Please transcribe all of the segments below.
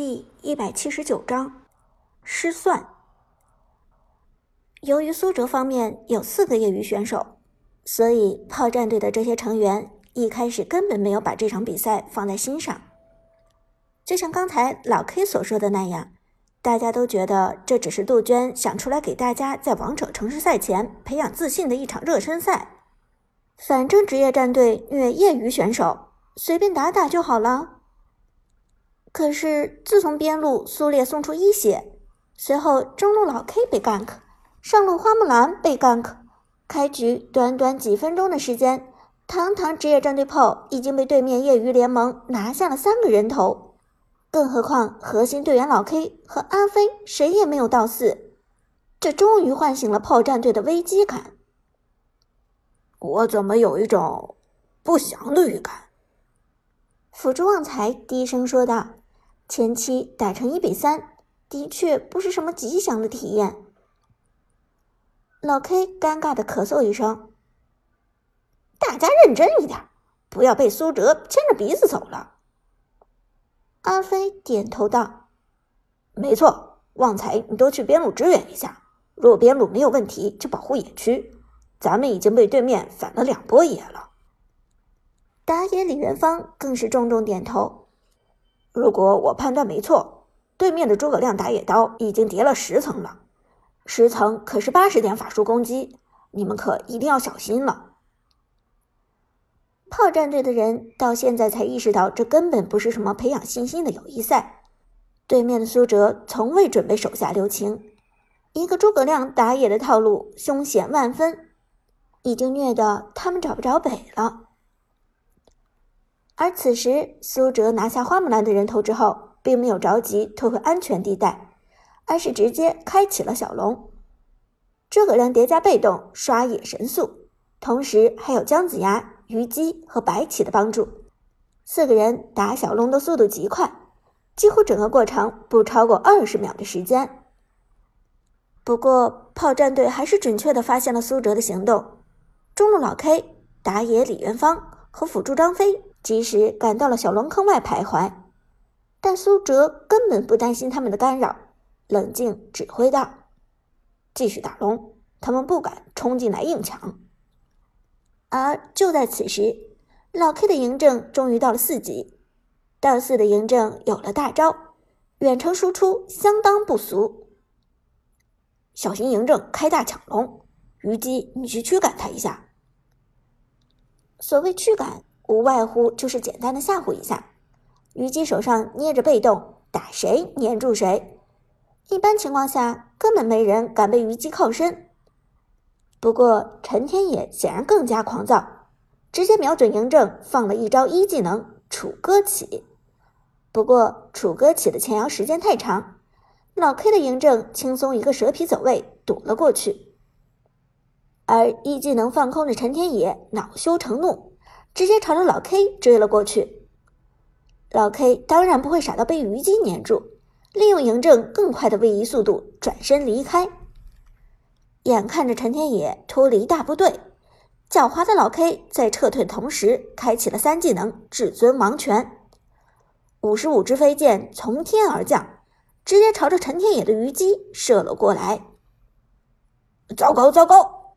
第一百七十九章失算。由于苏哲方面有四个业余选手，所以炮战队的这些成员一开始根本没有把这场比赛放在心上。就像刚才老 K 所说的那样，大家都觉得这只是杜鹃想出来给大家在王者城市赛前培养自信的一场热身赛。反正职业战队虐业余选手，随便打打就好了。可是，自从边路苏烈送出一血，随后中路老 K 被 gank，上路花木兰被 gank，开局短短几分钟的时间，堂堂职业战队炮已经被对面业余联盟拿下了三个人头，更何况核心队员老 K 和阿飞谁也没有到四，这终于唤醒了炮战队的危机感。我怎么有一种不祥的预感？辅助旺财低声说道。前期打成一比三，的确不是什么吉祥的体验。老 K 尴尬的咳嗽一声：“大家认真一点，不要被苏哲牵着鼻子走了。”阿飞点头道：“没错，旺财，你多去边路支援一下。若边路没有问题，就保护野区。咱们已经被对面反了两波野了。”打野李元芳更是重重点头。如果我判断没错，对面的诸葛亮打野刀已经叠了十层了，十层可是八十点法术攻击，你们可一定要小心了。炮战队的人到现在才意识到，这根本不是什么培养信心的友谊赛。对面的苏哲从未准备手下留情，一个诸葛亮打野的套路凶险万分，已经虐得他们找不着北了。而此时，苏哲拿下花木兰的人头之后，并没有着急退回安全地带，而是直接开启了小龙。诸葛亮叠加被动刷野神速，同时还有姜子牙、虞姬和白起的帮助，四个人打小龙的速度极快，几乎整个过程不超过二十秒的时间。不过，炮战队还是准确的发现了苏哲的行动，中路老 K、打野李元芳和辅助张飞。及时赶到了小龙坑外徘徊，但苏哲根本不担心他们的干扰，冷静指挥道：“继续打龙，他们不敢冲进来硬抢。”而就在此时，老 K 的嬴政终于到了四级，到四的嬴政有了大招，远程输出相当不俗。小心嬴政开大抢龙，虞姬你去驱赶他一下。所谓驱赶。无外乎就是简单的吓唬一下，虞姬手上捏着被动，打谁粘住谁。一般情况下，根本没人敢被虞姬靠身。不过陈天野显然更加狂躁，直接瞄准嬴政，放了一招一技能楚歌起。不过楚歌起的前摇时间太长，老 K 的嬴政轻松一个蛇皮走位躲了过去，而一技能放空的陈天野恼羞成怒。直接朝着老 K 追了过去，老 K 当然不会傻到被虞姬粘住，利用嬴政更快的位移速度转身离开。眼看着陈天野脱离大部队，狡猾的老 K 在撤退同时开启了三技能至尊王权，五十五支飞箭从天而降，直接朝着陈天野的虞姬射了过来。糟糕糟糕！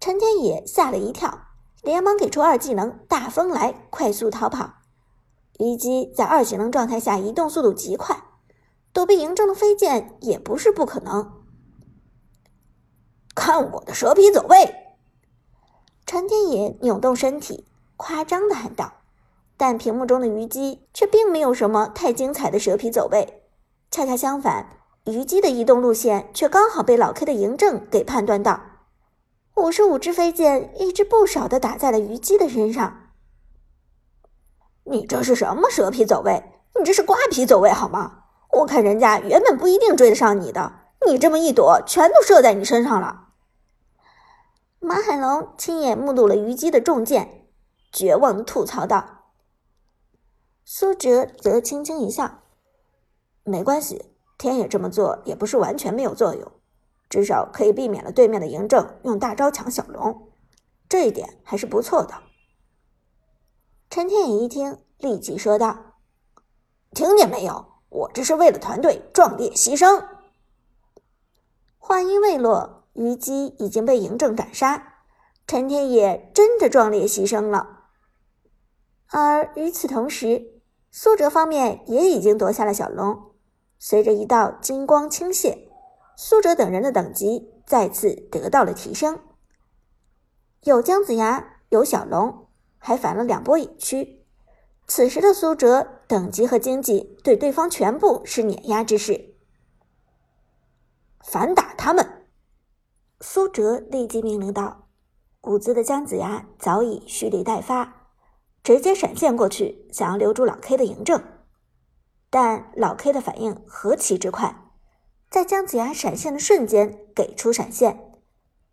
陈天野吓了一跳。连忙给出二技能大风来，快速逃跑。虞姬在二技能状态下移动速度极快，躲避嬴政的飞剑也不是不可能。看我的蛇皮走位！陈天野扭动身体，夸张的喊道。但屏幕中的虞姬却并没有什么太精彩的蛇皮走位，恰恰相反，虞姬的移动路线却刚好被老 K 的嬴政给判断到。五十五支飞箭，一支不少的打在了虞姬的身上。你这是什么蛇皮走位？你这是瓜皮走位好吗？我看人家原本不一定追得上你的，你这么一躲，全都射在你身上了。马海龙亲眼目睹了虞姬的中箭，绝望的吐槽道。苏哲则轻轻一笑：“没关系，天野这么做也不是完全没有作用。”至少可以避免了对面的嬴政用大招抢小龙，这一点还是不错的。陈天野一听，立即说道：“听见没有？我这是为了团队壮烈牺牲。”话音未落，虞姬已经被嬴政斩杀，陈天野真的壮烈牺牲了。而与此同时，苏哲方面也已经夺下了小龙。随着一道金光倾泻，苏哲等人的等级再次得到了提升。有姜子牙，有小龙，还反了两波野区。此时的苏哲等级和经济对对方全部是碾压之势。反打他们！苏哲立即命令道。谷子的姜子牙早已蓄力待发，直接闪现过去，想要留住老 K 的嬴政。但老 K 的反应何其之快，在姜子牙闪现的瞬间给出闪现，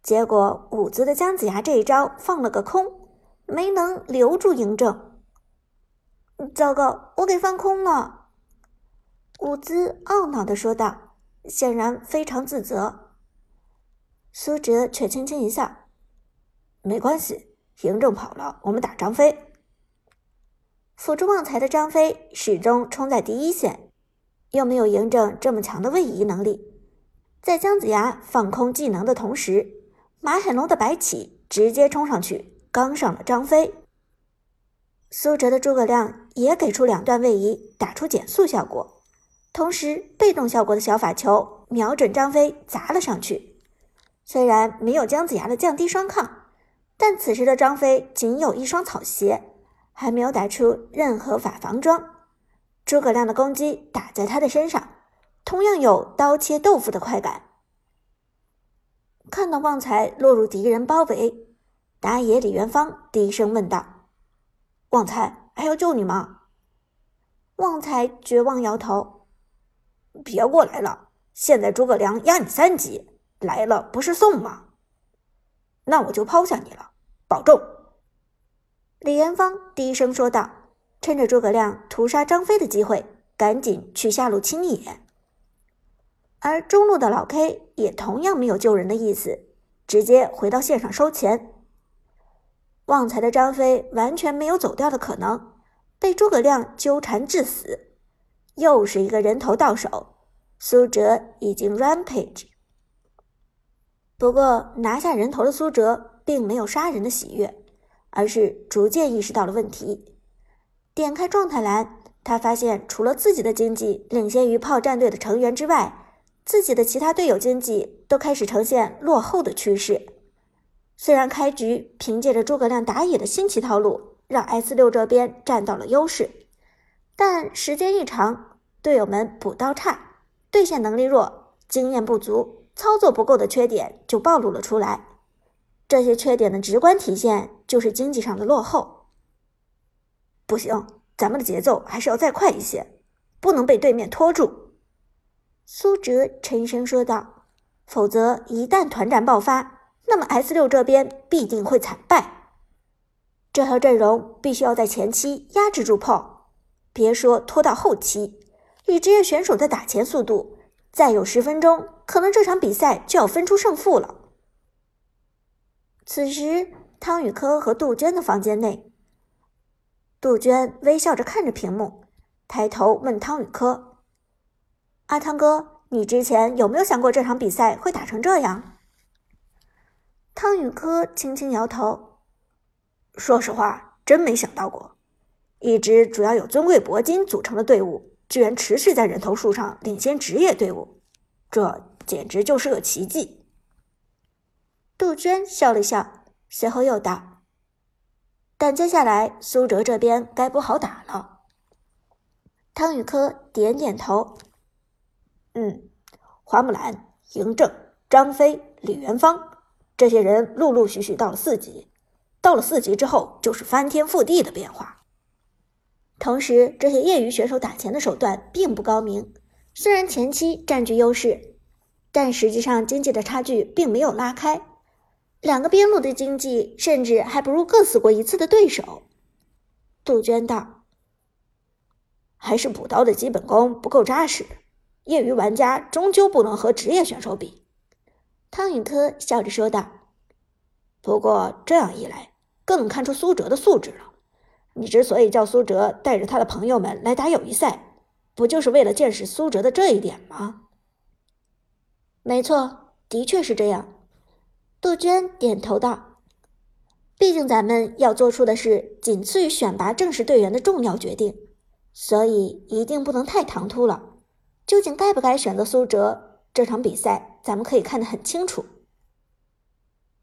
结果伍兹的姜子牙这一招放了个空，没能留住嬴政。糟糕，我给放空了！伍兹懊恼的说道，显然非常自责。苏哲却轻轻一笑：“没关系，嬴政跑了，我们打张飞。”辅助旺财的张飞始终冲在第一线，又没有嬴政这么强的位移能力。在姜子牙放空技能的同时，马海龙的白起直接冲上去，刚上了张飞。苏哲的诸葛亮也给出两段位移，打出减速效果，同时被动效果的小法球瞄准张飞砸了上去。虽然没有姜子牙的降低双抗，但此时的张飞仅有一双草鞋。还没有打出任何法防装，诸葛亮的攻击打在他的身上，同样有刀切豆腐的快感。看到旺财落入敌人包围，打野李元芳低声问道：“旺财还要救你吗？”旺财绝望摇头：“别过来了，现在诸葛亮压你三级，来了不是送吗？那我就抛下你了，保重。”李元芳低声说道，趁着诸葛亮屠杀张飞的机会，赶紧去下路清野。而中路的老 K 也同样没有救人的意思，直接回到线上收钱。旺财的张飞完全没有走掉的可能，被诸葛亮纠缠致死，又是一个人头到手。苏哲已经 rampage，不过拿下人头的苏哲并没有杀人的喜悦。而是逐渐意识到了问题。点开状态栏，他发现除了自己的经济领先于炮战队的成员之外，自己的其他队友经济都开始呈现落后的趋势。虽然开局凭借着诸葛亮打野的新奇套路，让 S 六这边占到了优势，但时间一长，队友们补刀差、对线能力弱、经验不足、操作不够的缺点就暴露了出来。这些缺点的直观体现就是经济上的落后。不行，咱们的节奏还是要再快一些，不能被对面拖住。”苏哲沉声说道，“否则一旦团战爆发，那么 S 六这边必定会惨败。这套阵容必须要在前期压制住炮，别说拖到后期，以职业选手的打钱速度，再有十分钟，可能这场比赛就要分出胜负了。”此时，汤雨科和杜鹃的房间内，杜鹃微笑着看着屏幕，抬头问汤宇科：“阿汤哥，你之前有没有想过这场比赛会打成这样？”汤宇科轻轻摇头：“说实话，真没想到过，一支主要有尊贵铂金组成的队伍，居然持续在人头数上领先职业队伍，这简直就是个奇迹。”杜鹃笑了笑，随后又道：“但接下来苏哲这边该不好打了。”汤雨科点点头：“嗯，花木兰、嬴政、张飞、李元芳这些人陆陆续续到了四级，到了四级之后就是翻天覆地的变化。同时，这些业余选手打钱的手段并不高明，虽然前期占据优势，但实际上经济的差距并没有拉开。”两个边路的经济，甚至还不如各死过一次的对手。杜鹃道：“还是补刀的基本功不够扎实，业余玩家终究不能和职业选手比。”汤宇科笑着说道：“不过这样一来，更能看出苏哲的素质了。你之所以叫苏哲带着他的朋友们来打友谊赛，不就是为了见识苏哲的这一点吗？没错，的确是这样。杜鹃点头道：“毕竟咱们要做出的是仅次于选拔正式队员的重要决定，所以一定不能太唐突了。究竟该不该选择苏哲，这场比赛咱们可以看得很清楚。”